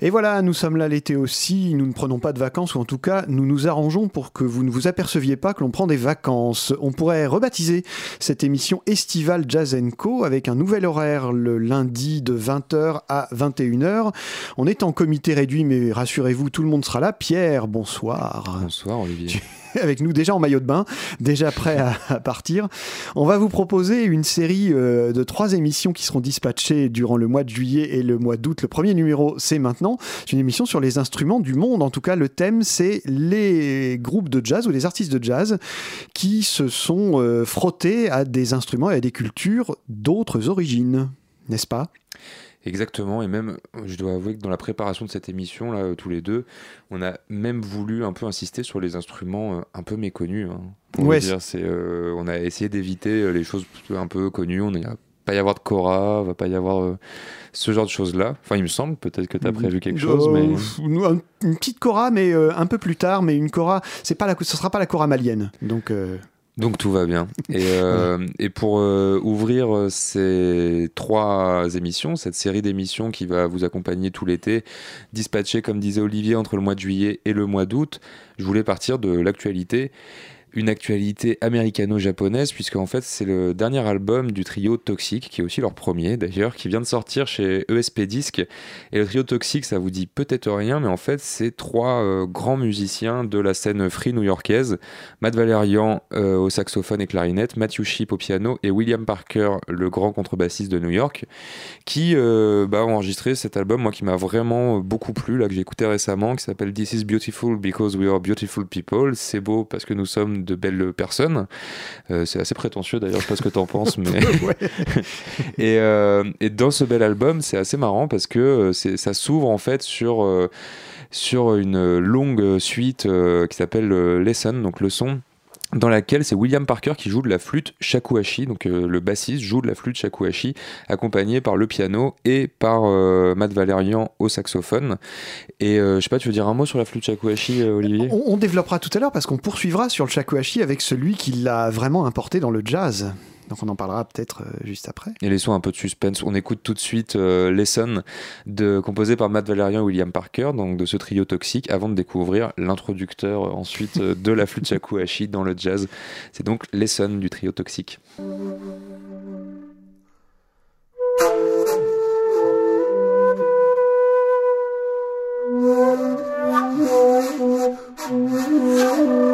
Et voilà, nous sommes là l'été aussi, nous ne prenons pas de vacances, ou en tout cas, nous nous arrangeons pour que vous ne vous aperceviez pas que l'on prend des vacances. On pourrait rebaptiser cette émission estivale Jazz Co avec un nouvel horaire le lundi de 20h à 21h. On est en comité réduit, mais rassurez-vous, tout le monde sera là. Pierre, bonsoir. Bonsoir Olivier. avec nous déjà en maillot de bain, déjà prêt à, partir. On va vous proposer une série euh, de trois émissions qui seront dispatchées durant le mois de juillet et le mois d'août. Le premier numéro, c'est maintenant. C'est une émission sur les instruments du monde. En tout cas, le thème, c'est les groupes de jazz ou les artistes de jazz qui se sont euh, frottés à des instruments et à des cultures d'autres origines. N'est-ce pas? Exactement, et même, je dois avouer que dans la préparation de cette émission, là, euh, tous les deux, on a même voulu un peu insister sur les instruments euh, un peu méconnus. hein. Pour Ouais, dire, c'est, euh, on a essayé d'éviter les choses un peu connues. On ne va pas y avoir de Cora, va pas y avoir euh, ce genre de choses-là. Enfin, il me semble, peut-être que tu as prévu quelque chose, Euh, mais... Une petite Cora, mais euh, un peu plus tard, mais une Cora, c'est pas la, ce sera pas la Cora malienne. Donc, euh, Donc tout va bien. Et, euh, et pour euh, ouvrir euh, ces trois émissions, cette série d'émissions qui va vous accompagner tout l'été, dispatchée, comme disait Olivier, entre le mois de juillet et le mois d'août, je voulais partir de l'actualité. Une actualité américano-japonaise, puisque en fait c'est le dernier album du trio Toxic, qui est aussi leur premier d'ailleurs, qui vient de sortir chez ESP Disc. Et le trio Toxic, ça vous dit peut-être rien, mais en fait c'est trois euh, grands musiciens de la scène free new-yorkaise. Matt Valerian euh, au saxophone et clarinette, Matthew Shipp au piano et William Parker, le grand contrebassiste de New York, qui euh, bah, ont enregistré cet album, moi qui m'a vraiment beaucoup plu, là que j'ai écouté récemment, qui s'appelle This is Beautiful because we are beautiful people. C'est beau parce que nous sommes de belles personnes. Euh, c'est assez prétentieux d'ailleurs, je sais pas ce que t'en penses, mais et, euh, et dans ce bel album, c'est assez marrant parce que euh, ça s'ouvre en fait sur sur une longue suite qui s'appelle Lesson, donc le son dans laquelle c'est William Parker qui joue de la flûte shakuhachi, donc euh, le bassiste joue de la flûte shakuhachi, accompagné par le piano et par euh, Matt Valerian au saxophone. Et euh, je sais pas, tu veux dire un mot sur la flûte shakuhachi, Olivier? On, on développera tout à l'heure parce qu'on poursuivra sur le shakuhachi avec celui qui l'a vraiment importé dans le jazz. Donc on en parlera peut-être euh, juste après. Et laissons un peu de suspense. On écoute tout de suite euh, Lesson, de, composé par Matt Valerian et William Parker, donc de ce trio toxique, avant de découvrir l'introducteur euh, ensuite euh, de la flûte shakuhachi dans le jazz. C'est donc Lesson du trio toxique.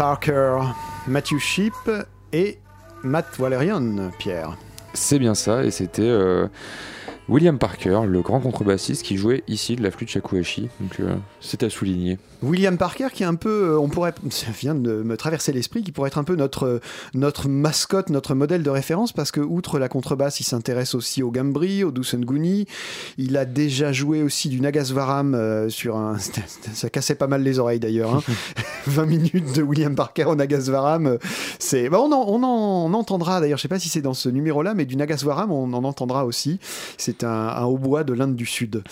Parker, Matthew Sheep et Matt Valerian, Pierre. C'est bien ça, et c'était euh, William Parker, le grand contrebassiste qui jouait ici de la flûte shakuhachi. Donc euh, c'est à souligner. William Parker qui est un peu, euh, on pourrait, ça vient de me traverser l'esprit, qui pourrait être un peu notre, notre mascotte, notre modèle de référence, parce que outre la contrebasse, il s'intéresse aussi au gambri, au dusenguni. Il a déjà joué aussi du nagasvaram euh, sur un, ça cassait pas mal les oreilles d'ailleurs. Hein. 20 minutes de William Parker au nagasvaram, c'est, bah, on, en, on, en, on entendra d'ailleurs, je sais pas si c'est dans ce numéro-là, mais du nagasvaram, on en entendra aussi. C'est un, un hautbois de l'Inde du Sud.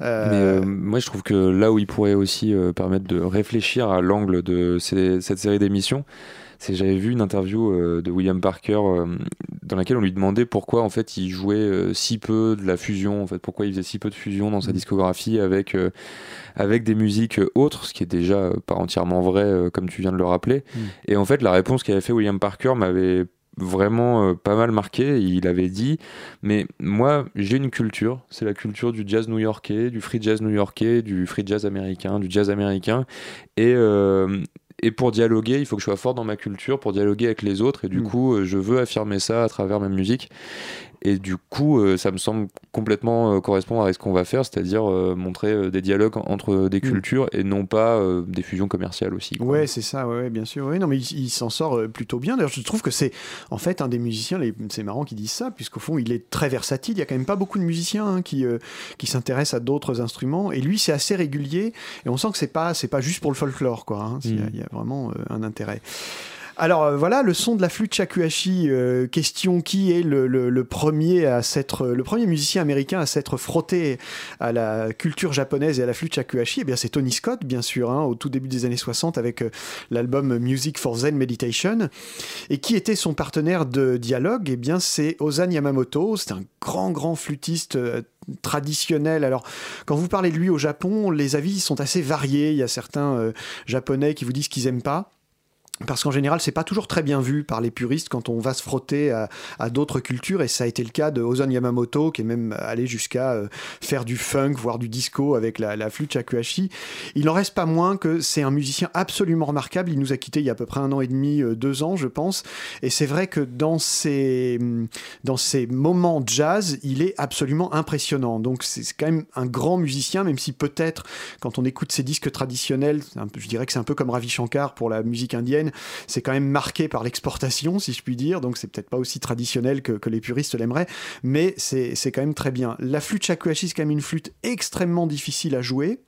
Euh, Mais euh, moi, je trouve que là où il pourrait aussi euh, permettre de réfléchir à l'angle de ces- cette série d'émissions, c'est j'avais vu une interview de William Parker dans laquelle on lui demandait pourquoi en fait il jouait si peu de la fusion, en fait pourquoi il faisait si peu de fusion dans sa discographie avec avec des musiques autres, ce qui est déjà pas entièrement vrai comme tu viens de le rappeler. Mm. Et en fait, la réponse qu'avait fait William Parker m'avait vraiment euh, pas mal marqué. Il avait dit mais moi j'ai une culture, c'est la culture du jazz new-yorkais, du free jazz new-yorkais, du free jazz américain, du jazz américain et euh, et pour dialoguer, il faut que je sois fort dans ma culture, pour dialoguer avec les autres. Et du Mm. coup, euh, je veux affirmer ça à travers ma musique. Et du coup, euh, ça me semble complètement euh, correspondre avec ce qu'on va faire, c'est-à-dire euh, montrer des dialogues entre des Mm. cultures et non pas des fusions commerciales aussi. quoi. Ouais, c'est ça, ouais, ouais, bien sûr. Ouais, non, mais il, il s'en sort plutôt bien. D'ailleurs, je trouve que c'est en fait un des musiciens, c'est marrant qu'ils disent ça, puisqu'au fond, il est très versatile. Il y a quand même pas beaucoup de musiciens hein, qui, euh, qui s'intéressent à d'autres instruments. Et lui, c'est assez régulier. Et on sent que c'est pas, c'est pas juste pour le folklore, quoi. hein. Il y a- Mhm. il y, a vraiment euh, un intérêt. Alors euh, voilà, le son de la flûte shakuhachi. euh, question qui est le, premier à s'être, le premier musicien américain à s'être frotté à la culture japonaise et à la flûte shakuhachi Eh bien, c'est Tony Scott, bien sûr, hein, au tout début des années 60 avec euh, l'album Music for Zen Meditation. Et qui était son partenaire de dialogue? Eh bien, c'est Ozan Yamamoto. C'est un grand, grand flûtiste. euh, traditionnel. Alors, quand vous parlez de lui au Japon, les avis sont assez variés. Il y a certains euh, japonais qui vous disent qu'ils aiment pas. Parce qu'en général, c'est pas toujours très bien vu par les puristes quand on va se frotter à, d'autres cultures, et ça a été le cas de Ozan Yamamoto, qui est même allé jusqu'à euh, faire du funk, voire du disco avec la, flûte shakuhachi. Il n'en reste pas moins que c'est un musicien absolument remarquable. Il nous a quittés il y a à peu près un an et demi, euh, deux ans, je pense. Et c'est vrai que dans ces, dans ces moments jazz, il est absolument impressionnant. Donc c'est quand même un grand musicien, même si peut-être quand on écoute ses disques traditionnels, je dirais que c'est un peu comme Ravi Shankar pour la musique indienne, c'est quand même marqué par l'exportation, si je puis dire. Donc c'est peut-être pas aussi traditionnel que, les puristes l'aimeraient, mais c'est c'est quand même très bien. La flûte shakuhachi, c'est quand même une flûte extrêmement difficile à jouer.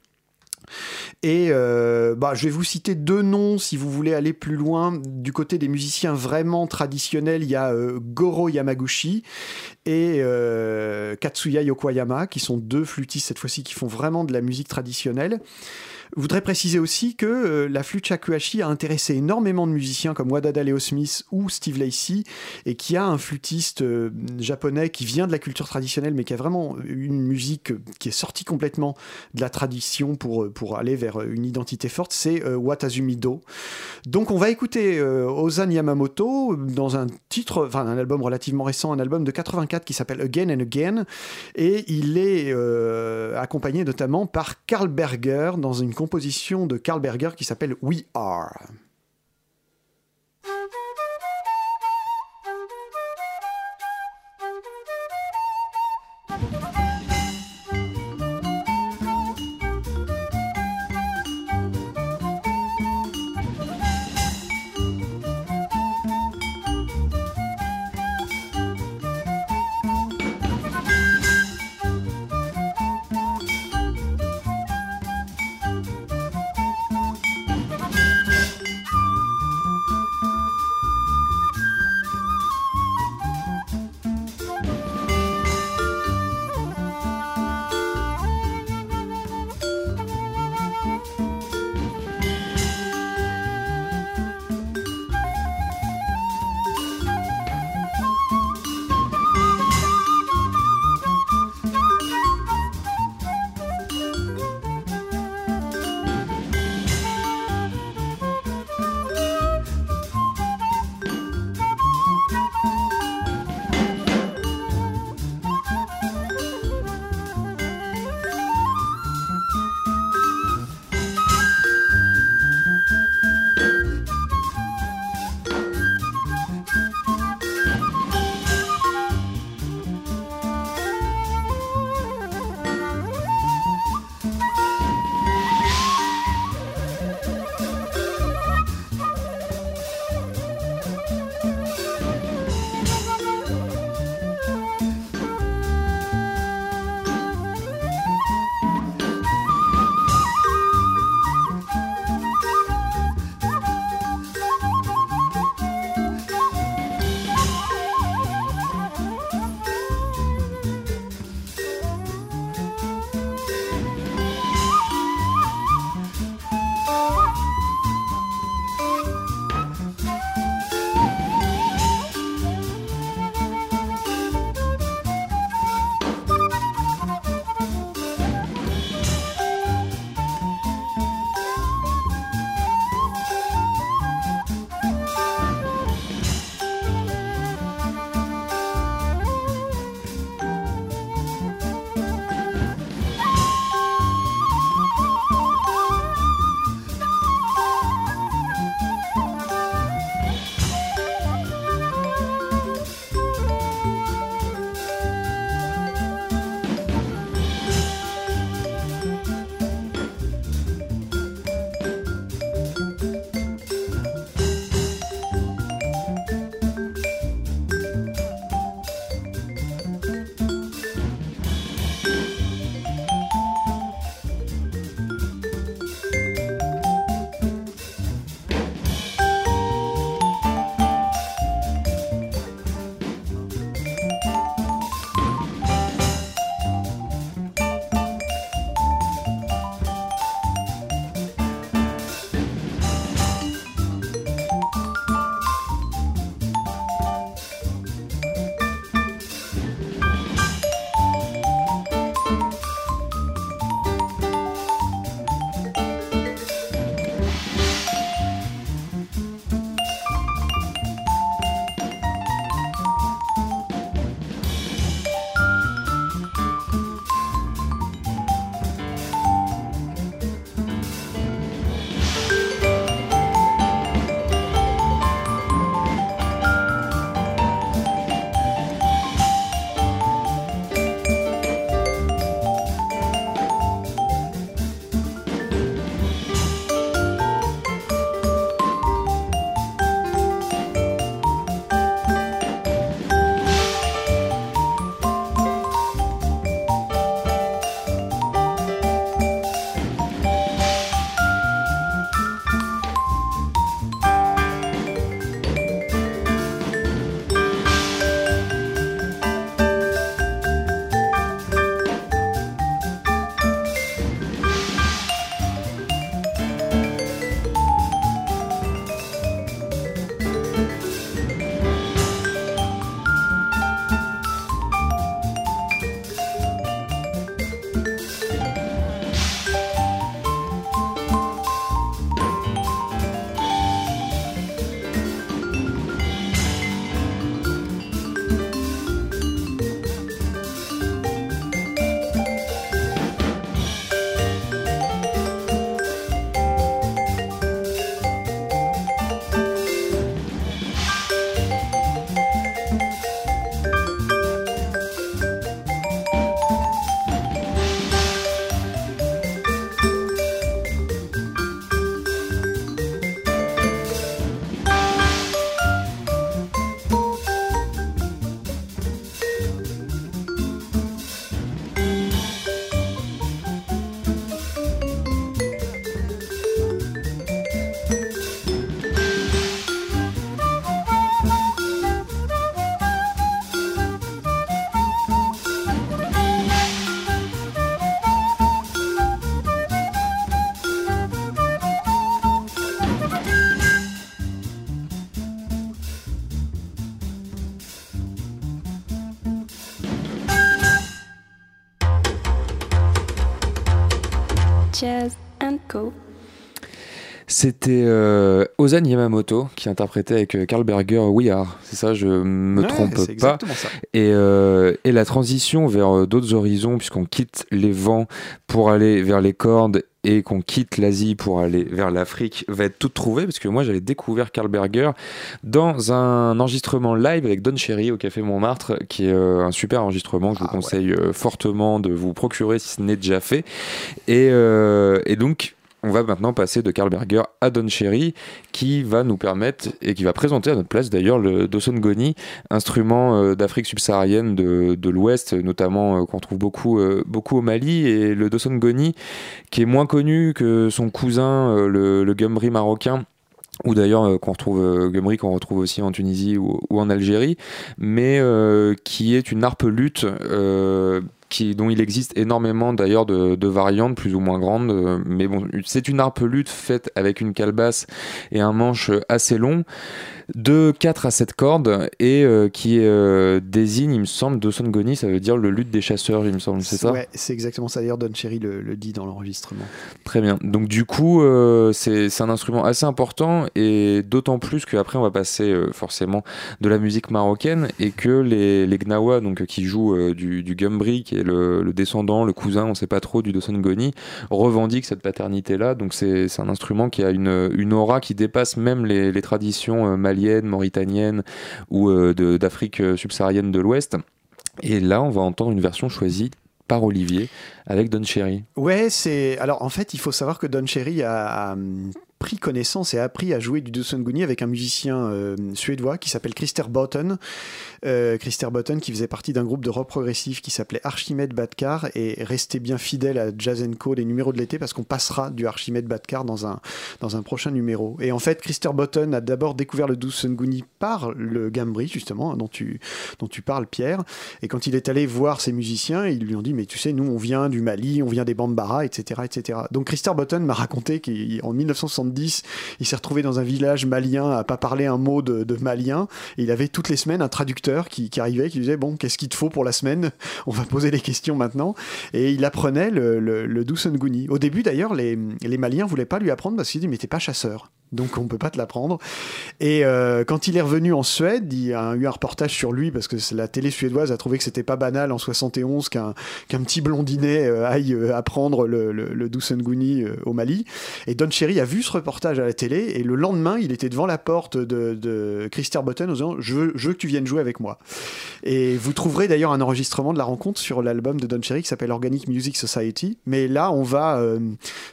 Et euh, bah, je vais vous citer deux noms si vous voulez aller plus loin. Du côté des musiciens vraiment traditionnels, il y a euh, Goro Yamaguchi et euh, Katsuya Yokoyama, qui sont deux flûtistes cette fois-ci qui font vraiment de la musique traditionnelle. Je voudrais préciser aussi que euh, la flûte shakuhachi a intéressé énormément de musiciens comme Wadada Leo Smith ou Steve Lacy et qui a un flûtiste euh, japonais qui vient de la culture traditionnelle mais qui a vraiment une musique qui est sortie complètement de la tradition pour, euh, pour aller vers une identité forte, c'est Watazumi Do. Donc on va écouter Ozan Yamamoto dans un titre, enfin un album relativement récent, un album de 84 qui s'appelle Again and Again et il est accompagné notamment par Karl Berger dans une composition de Karl Berger qui s'appelle We Are. C'était euh, Ozan Yamamoto qui interprétait avec euh, Karl Berger We Are. C'est ça, je me Ouais, trompe pas. exactement ça. Et, euh, et la transition vers euh, d'autres horizons, puisqu'on quitte les vents pour aller vers les cordes et qu'on quitte l'Asie pour aller vers l'Afrique, va être toute trouvée, parce que moi j'avais découvert Karl Berger dans un enregistrement live avec Don Cherry au Café Montmartre, qui est euh, un super enregistrement que je vous Ah conseille fortement de vous procurer si ce n'est déjà fait. Et, euh, et donc, on va maintenant passer de Karl Berger à Don Cherry, qui va nous permettre et qui va présenter à notre place d'ailleurs le Doson Goni, instrument euh, d'Afrique subsaharienne de, l'Ouest, notamment euh, qu'on trouve beaucoup, euh, beaucoup au Mali. Et le Doson Goni, qui est moins connu que son cousin, le, le Gumri marocain. Ou d'ailleurs qu'on retrouve Gumri qu'on retrouve aussi en Tunisie ou, en Algérie, mais qui est une harpe lutte qui, dont il existe énormément d'ailleurs de, variantes plus ou moins grandes. euh, mais bon, c'est une harpe lutte faite avec une calebasse et un manche assez long, de 4 à 7 cordes, et euh, qui euh, désigne, il me semble, Doson Goni, ça veut dire le lutte des chasseurs, il me semble, c'est ça? Ouais, c'est exactement ça. D'ailleurs, Don Cherry le, le dit dans l'enregistrement. Très bien. Donc du coup, euh, c'est un instrument assez important et d'autant plus qu'après on va passer euh, forcément de la musique marocaine et que les, les Gnawa, donc qui jouent du, du Gumbri, qui est le, le descendant, le cousin, on sait pas trop du Doson Goni, revendiquent cette paternité-là. Donc c'est un instrument qui a une, une aura qui dépasse même les, les traditions euh, maliennes, mauritaniennes ou euh, d'Afrique euh, subsaharienne de l'Ouest. Et là, on va entendre une version choisie par Olivier avec Don Cherry. Ouais, c'est. Alors en fait, il faut savoir que Don Cherry a, pris connaissance et appris à jouer du Dosunguni avec un musicien euh, suédois qui s'appelle Christer Botten. Euh, Christer Botten qui faisait partie d'un groupe de rock progressif qui s'appelait Archimède Badkar et restez bien fidèle à Jazz Co des numéros de l'été parce qu'on passera du Archimède Badkar dans un, dans un prochain numéro. Et en fait, Christer Botten a d'abord découvert le Dosunguni par le Gambri justement dont tu, dont tu parles Pierre. Et quand il est allé voir ses musiciens, ils lui ont dit mais tu sais nous on vient du Mali, on vient des Bambara, etc., etc. Donc Christer Botten m'a raconté qu'en 1970 il s'est retrouvé dans un village malien à pas parler un mot de, malien. Et il avait toutes les semaines un traducteur qui, qui arrivait, qui lui disait bon, qu'est-ce qu'il te faut pour la semaine? On va poser les questions maintenant. Et il apprenait le, le, le Dusunguni. Au début, d'ailleurs, les, les Maliens voulaient pas lui apprendre parce qu'ils disaient mais t'es pas chasseur. Donc on peut pas te l'apprendre. Et euh, quand il est revenu en Suède, il y a eu un reportage sur lui parce que la télé suédoise a trouvé que c'était pas banal en 71 qu'un qu'un petit blondinet euh, aille euh, apprendre le, le, le au Mali. Et Don Cherry a vu ce reportage à la télé et le lendemain, il était devant la porte de, de Botten en disant je veux, que tu viennes jouer avec moi. Et vous trouverez d'ailleurs un enregistrement de la rencontre sur l'album de Don Cherry qui s'appelle Organic Music Society. Mais là, on va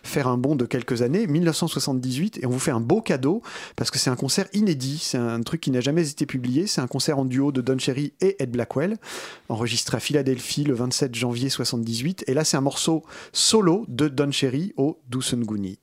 faire un bond de quelques années, 1978, et on vous fait un beau cadeau parce que c'est un concert inédit. C'est un truc qui n'a jamais été publié. C'est un concert en duo de Don Cherry et Ed Blackwell, enregistré à Philadelphie le 27 janvier 78. Et là, c'est un morceau solo de Don Cherry au Dusunguni.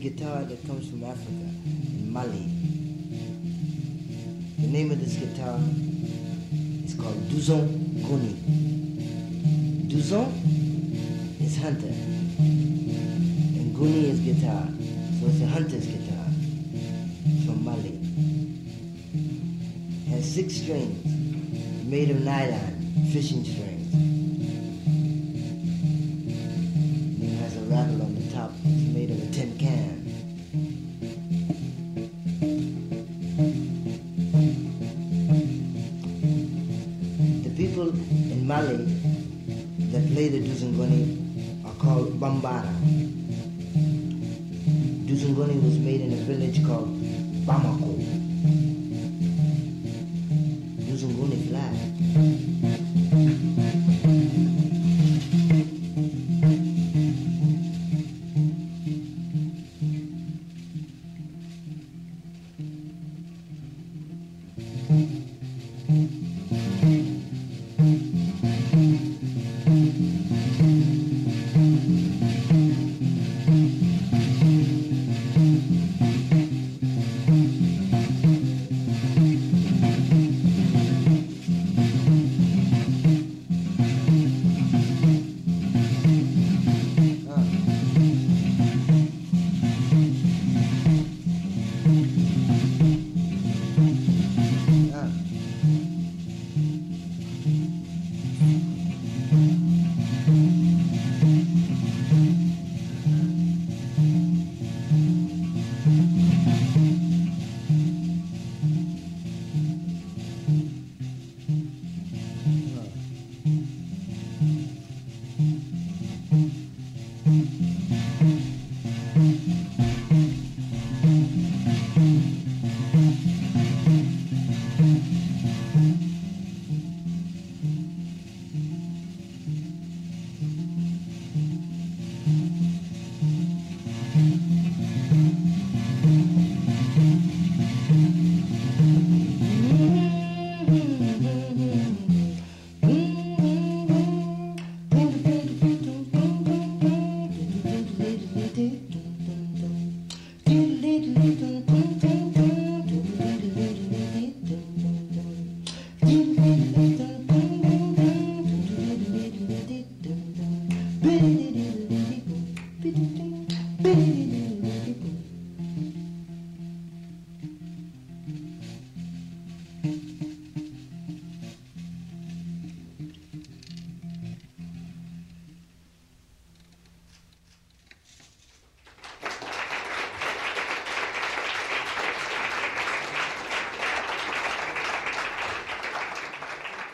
Guitar that comes from Africa, in Mali. The name of this guitar is called Duzon Goni. Duzon is hunter, and Guni is guitar, so it's a hunter's guitar from Mali. It Has six strings, made of nylon, fishing strings.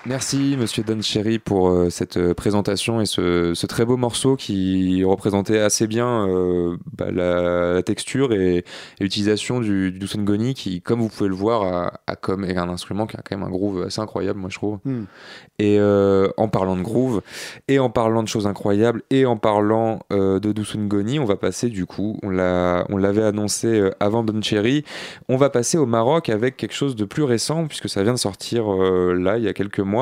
Merci Monsieur Don Cherry pour euh, cette euh, présentation et ce, ce très beau morceau qui représentait assez bien euh, bah, la, la texture et, et l'utilisation du, du Dusongoni qui, comme vous pouvez le voir, a, a comme est un instrument qui a quand même un groove assez incroyable, moi je trouve. Hmm. Et euh, en parlant de groove, et en parlant de choses incroyables, et en parlant de Dusungoni, on va passer du coup, on l'a, on l'avait annoncé avant Don Cherry, on va passer au Maroc avec quelque chose de plus récent puisque ça vient de sortir là il y a quelques mois.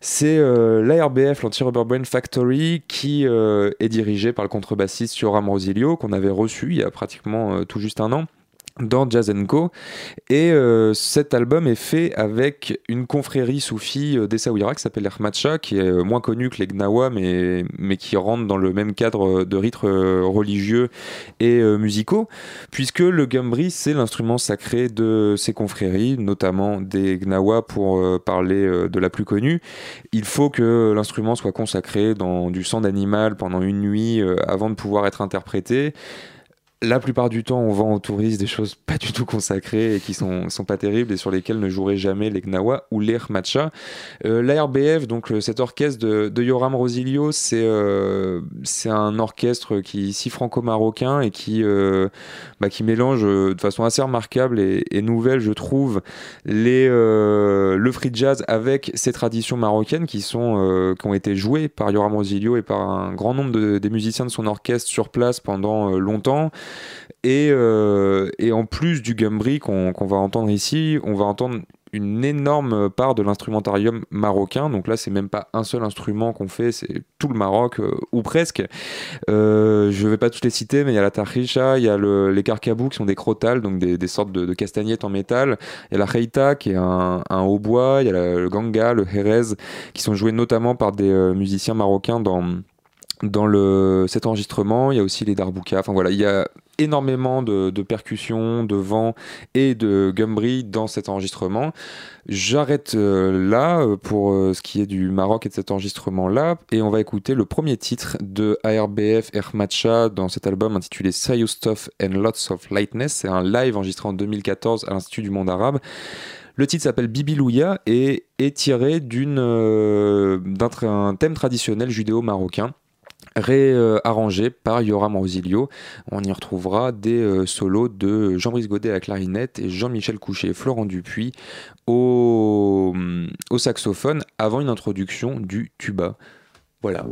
C'est euh, l'ARBF, l'Anti-Rubber Brain Factory, qui euh, est dirigé par le contrebassiste Yoram Rosilio qu'on avait reçu il y a pratiquement euh, tout juste un an dans Jazz Co. Et euh, cet album est fait avec une confrérie soufie euh, d'Essaouira qui s'appelle l'Ermatcha, qui est euh, moins connue que les Gnawa, mais, mais qui rentre dans le même cadre de rites religieux et musicaux, puisque le gambri, c'est l'instrument sacré de ces confréries, notamment des Gnawa pour parler de la plus connue. Il faut que l'instrument soit consacré dans du sang d'animal pendant une nuit avant de pouvoir être interprété la plupart du temps, on vend aux touristes des choses pas du tout consacrées et qui sont, sont pas terribles et sur lesquelles ne joueraient jamais les Gnawa ou les Matcha. Euh, L'ARBF, donc euh, cet orchestre de, Yoram Rosilio, c'est euh, c'est un orchestre qui est ici franco-marocain et qui, euh, bah, qui mélange de façon assez remarquable et, nouvelle, je trouve, les, le free jazz avec ces traditions marocaines qui, sont, qui ont été jouées par Yoram Rosilio et par un grand nombre de, des musiciens de son orchestre sur place pendant longtemps. Et, euh, et en plus du gambri qu'on va entendre ici, on va entendre une énorme part de l'instrumentarium marocain. Donc là, c'est même pas un seul instrument qu'on fait, c'est tout le Maroc, euh, ou presque. Euh, je vais pas tous les citer, mais il y a la tarricha, il y a le- les carcabous qui sont des crotales, donc des, sortes de, castagnettes en métal. Il y a la reita qui est un, hautbois, il y a le ganga, le jerez, qui sont joués notamment par des euh, musiciens marocains dans dans le, cet enregistrement, il y a aussi les darboukas. Enfin voilà, il y a énormément de, de percussions, de vent et de gumbri dans cet enregistrement. J'arrête euh, là euh, pour euh, ce qui est du Maroc et de cet enregistrement-là, et on va écouter le premier titre de ARBF Ermatcha dans cet album intitulé Sayo Stuff and Lots of Lightness. C'est un live enregistré en 2014 à l'Institut du Monde Arabe. Le titre s'appelle Bibilouya et est tiré d'un thème traditionnel judéo-marocain réarrangé par Yoram Rosilio. On y retrouvera des euh, solos de Jean-Brice Godet à la clarinette et Jean-Michel Couchet et Florent Dupuis au, au saxophone avant une introduction du tuba. Voilà.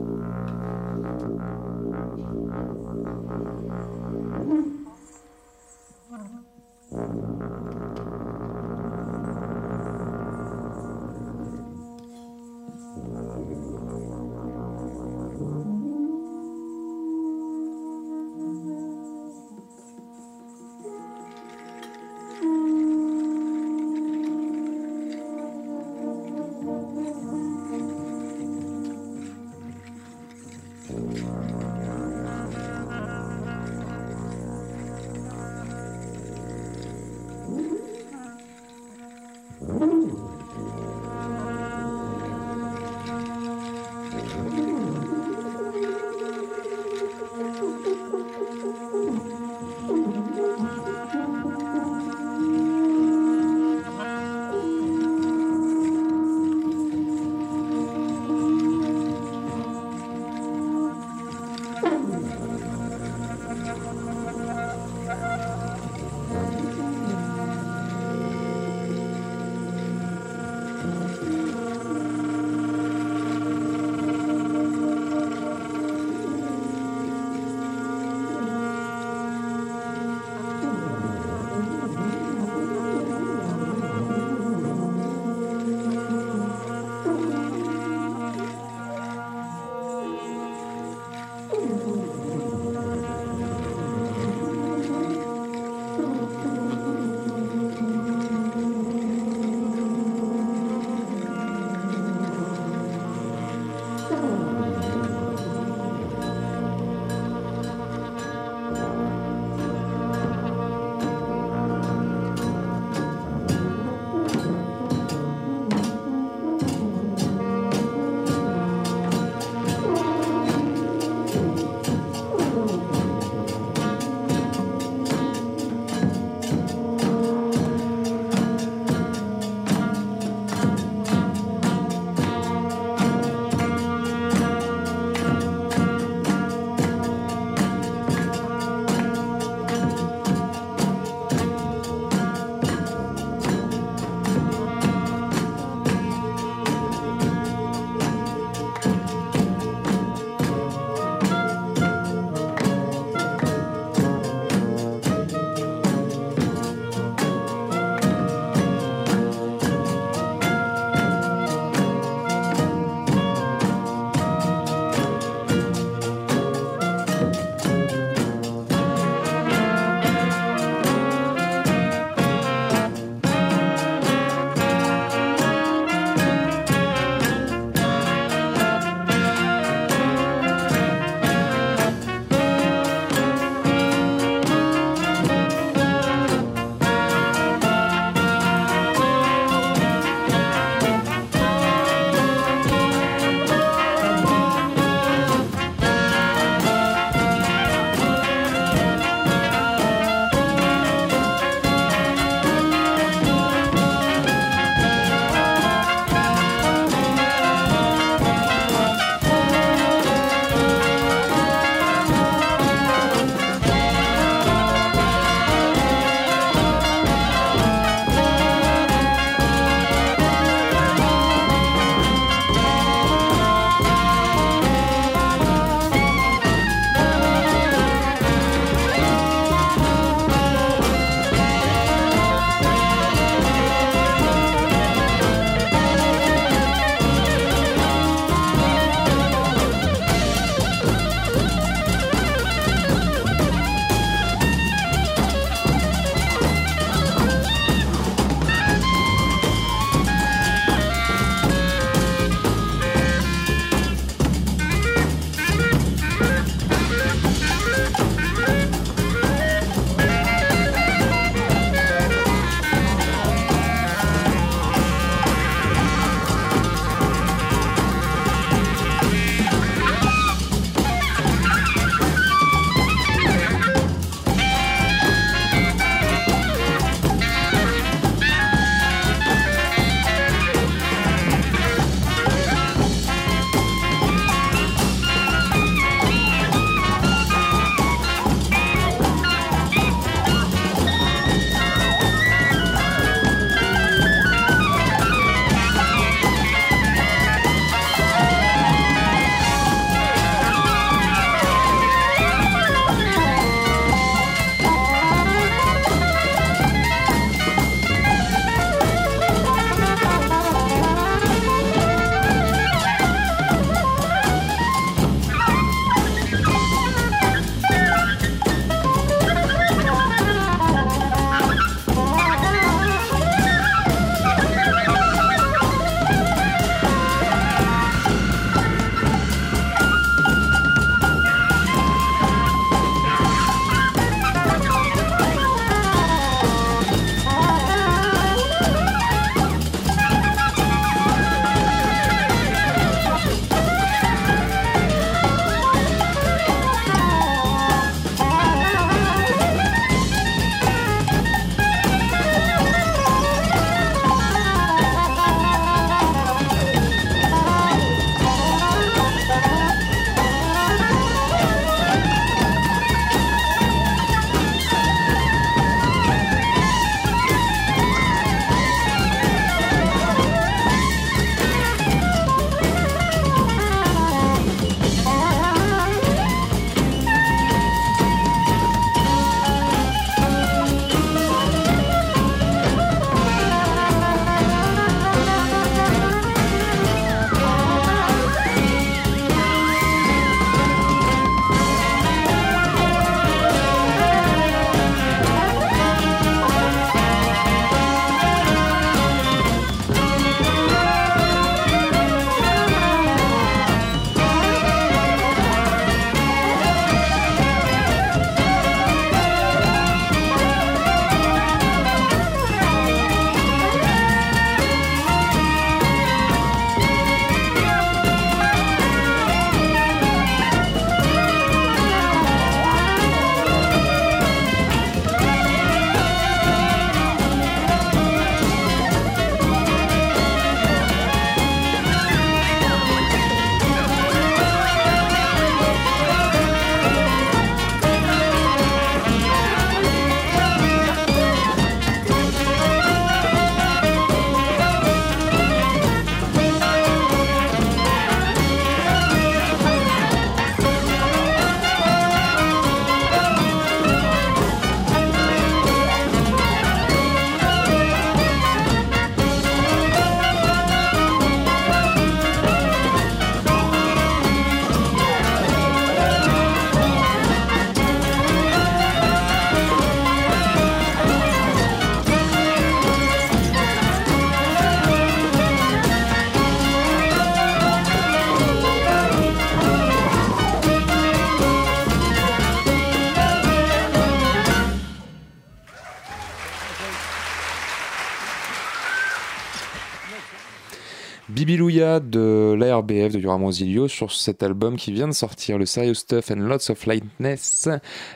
De l'ARBF de Yoram Rosilio sur cet album qui vient de sortir, le Serious Stuff and Lots of Lightness,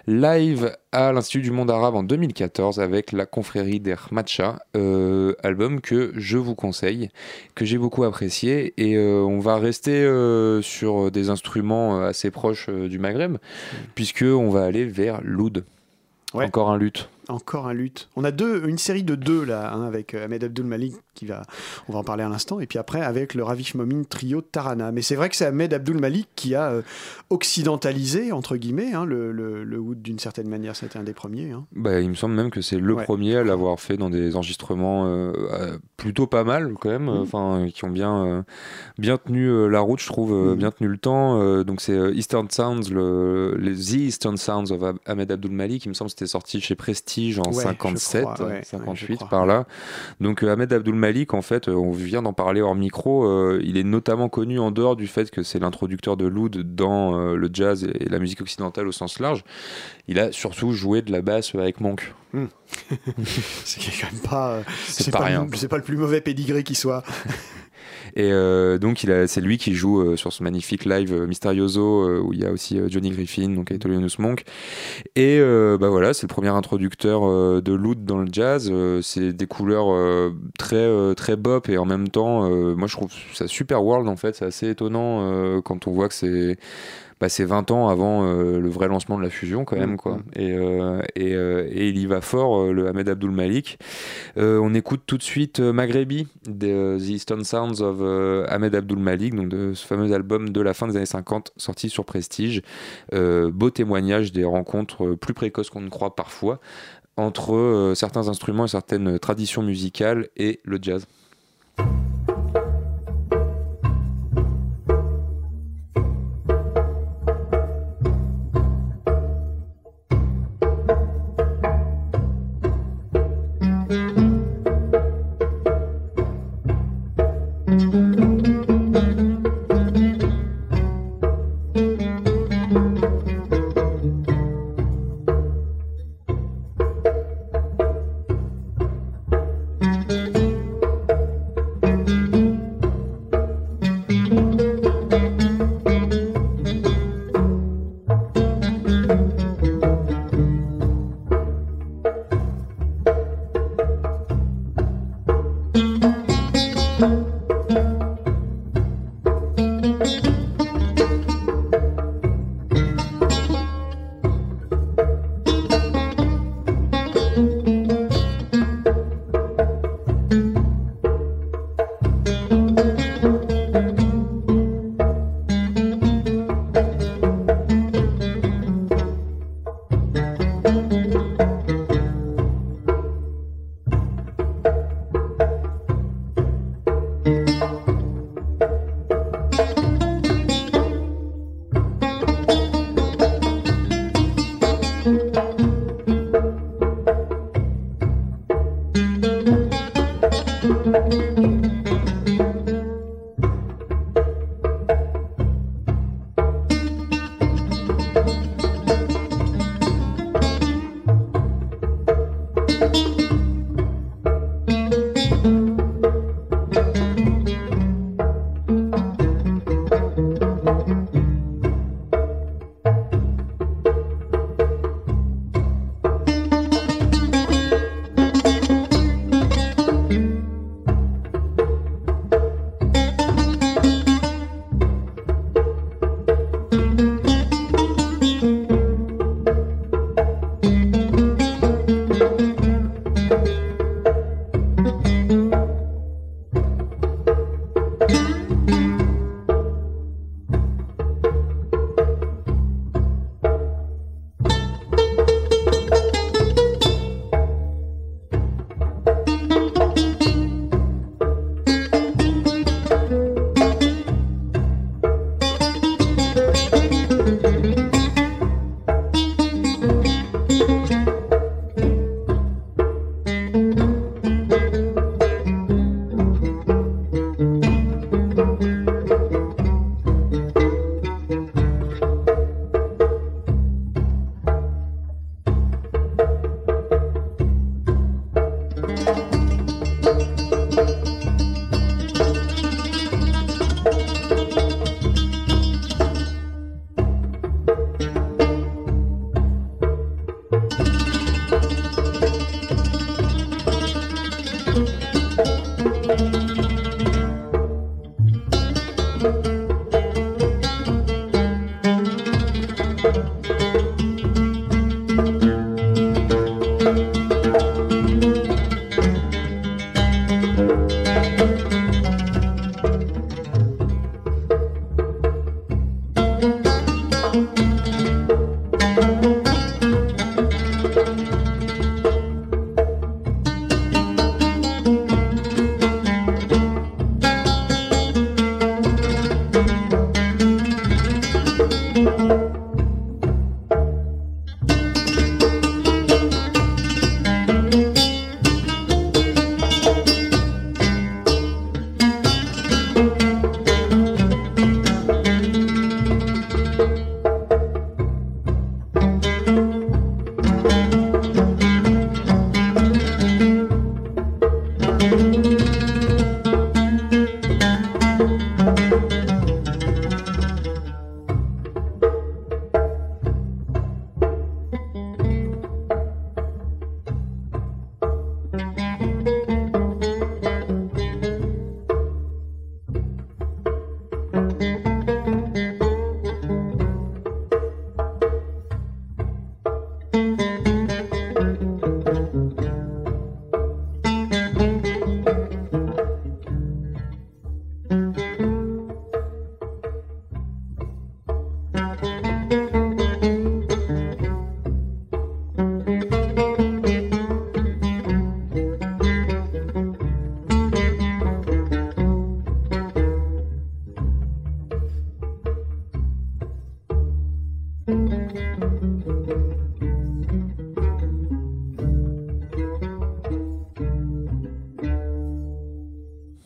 live à l'Institut du Monde Arabe en 2014 avec la confrérie Matcha, euh, album que je vous conseille, que j'ai beaucoup apprécié et euh, on va rester euh, sur des instruments assez proches du Maghreb puisque on va aller vers l'oud. Ouais. Encore un luth. Encore un luth. On a deux, une série de deux là, hein, avec euh, Ahmed Abdul Malik qui va, on va en parler à l'instant, et puis après avec le Ravish Momin trio Tarana. Mais c'est vrai que c'est Ahmed Abdul Malik qui a euh, occidentalisé entre guillemets hein, le, le, le oud d'une certaine manière. C'était un des premiers. hein. Bah, il me semble même que c'est le Ouais. premier à l'avoir fait dans des enregistrements euh, plutôt pas mal quand même, enfin qui ont bien bien tenu la route, je trouve, Mhm. bien tenu le temps. Donc c'est Eastern Sounds, le, les The Eastern Sounds of Ahmed Abdul Malik. Il me semble que c'était sorti chez Prestige en Ouais, je 57, crois, ouais, ouais, 58 je crois. par là. Donc euh, Ahmed Abdul Malik, en fait, euh, on vient d'en parler hors micro. euh, il est notamment connu en dehors du fait que c'est l'introducteur de l'oud dans euh, le jazz et la musique occidentale au sens large. Il a surtout joué de la basse avec Monk. C'est quand même pas, euh, C'est pas pas, rien. le- c'est pas le plus mauvais pédigré qui soit. Et euh, donc c'est lui qui joue euh, sur ce magnifique live euh, Mysterioso où il y a aussi Johnny Griffin, donc Aetolianus Monk. Et bah voilà, c'est le premier introducteur de l'oud dans le jazz. C'est des couleurs très très bop et en même temps, moi je trouve ça super world en fait. C'est assez étonnant quand on voit que c'est c'est 20 ans avant euh, le vrai lancement de la fusion quand même Mhm. quoi. Et, euh, et, euh, et il y va fort le Ahmed Abdul Malik. On écoute tout de suite Maghrebi, de The Eastern Sounds of Ahmed Abdul Malik, donc de ce fameux album de la fin des années 50 sorti sur Prestige. Beau témoignage des rencontres plus précoces qu'on ne croit parfois entre certains instruments et certaines traditions musicales et le jazz.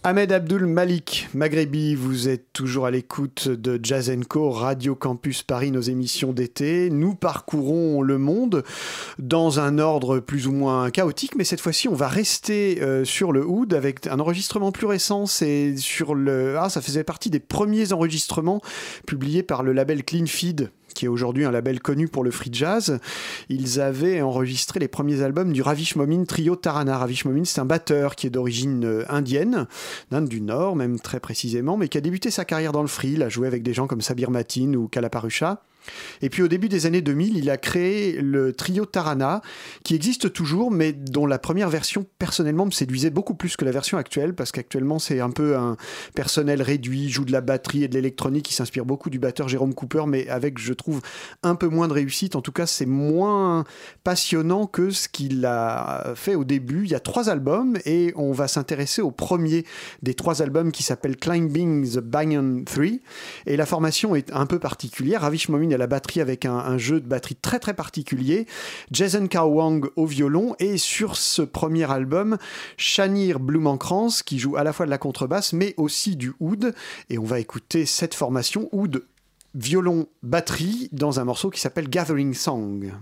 Ahmed Abdul Malik, Maghrebi, vous êtes toujours à l'écoute de Jazz Radio Campus Paris, nos émissions d'été. Nous parcourons le monde dans un ordre plus ou moins chaotique, mais cette fois-ci, on va rester euh, sur le oud avec un enregistrement plus récent. Ah, ça faisait partie des premiers enregistrements publiés par le label Clean Feed qui est aujourd'hui un label connu pour le free jazz, ils avaient enregistré les premiers albums du Ravish Momin Trio Tarana. Ravish Momin, c'est un batteur qui est d'origine euh, indienne, d'Inde du Nord, même très précisément, mais qui a débuté sa carrière dans le free. Il a joué avec des gens comme Sabir Matin ou Kalaparusha. Et puis au début des années 2000, il a créé le trio Tarana, qui existe toujours, mais dont la première version, personnellement, me séduisait beaucoup plus que la version actuelle, parce qu'actuellement, c'est un peu un personnel réduit, joue de la batterie et de l'électronique, qui s'inspire beaucoup du batteur Jérôme Cooper, mais avec, je trouve, un peu moins de réussite. En tout cas, c'est moins passionnant que ce qu'il a fait au début. Il y a trois albums, et on va s'intéresser au premier des trois albums qui s'appelle Climbing the Banyan 3. Et la formation est un peu particulière. Ravish Momin la batterie avec un, jeu de batterie très très particulier. Jason Wang au violon et sur ce premier album, Shanir Blumenkrantz qui joue à la fois de la contrebasse mais aussi du oud. Et on va écouter cette formation oud violon batterie dans un morceau qui s'appelle Gathering Song.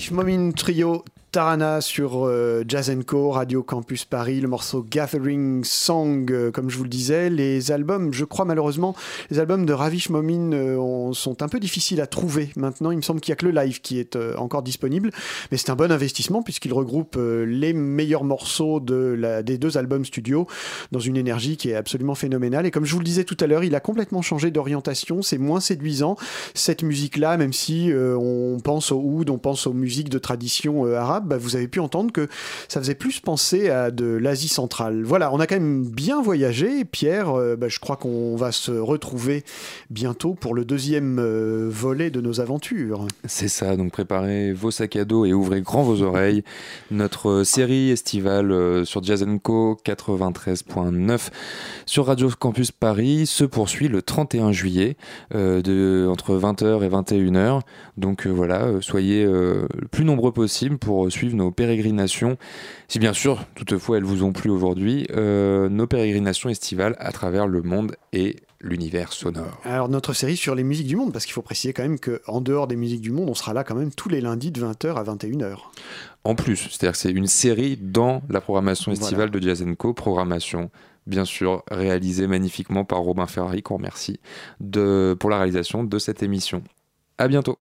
Ravish Momin Trio Tarana sur euh, Jazz Co, Radio Campus Paris, le morceau Gathering Song, euh, comme je vous le disais. Les albums, je crois malheureusement, les albums de Ravish Momin euh, sont un peu difficiles à trouver maintenant. Il me semble qu'il n'y a que le live qui est encore disponible, mais c'est un bon investissement puisqu'il regroupe les meilleurs morceaux de des deux albums studio dans une énergie qui est absolument phénoménale. Et comme je vous le disais tout à l'heure, il a complètement changé d'orientation, c'est moins séduisant cette musique-là, même si on pense au oud, on pense aux musiques de tradition arabe bah, vous avez pu entendre que ça faisait plus penser à de l'Asie centrale. Voilà, on a quand même bien voyagé. Pierre, euh, bah, je crois qu'on va se retrouver bientôt pour le deuxième euh, volet de nos aventures. C'est ça, donc préparez vos sacs à dos et ouvrez grand vos oreilles. Notre euh, série estivale sur Jazz Co 93.9 sur Radio Campus Paris se poursuit le 31 juillet de, entre 20h et 21h. Donc voilà, soyez le plus nombreux possible pour suivre nos pérégrinations, si bien sûr, toutefois, elles vous ont plu aujourd'hui, euh, nos pérégrinations estivales à travers le monde et l'univers sonore. Alors notre série sur les musiques du monde, parce qu'il faut préciser quand même qu'en dehors des musiques du monde, on sera là quand même tous les lundis de 20h à 21h. En plus, c'est-à-dire que c'est une série dans la programmation estivale de Jazz Co, programmation bien sûr réalisée magnifiquement par Robin Ferrari, qu'on remercie de, pour la réalisation de cette émission. À bientôt.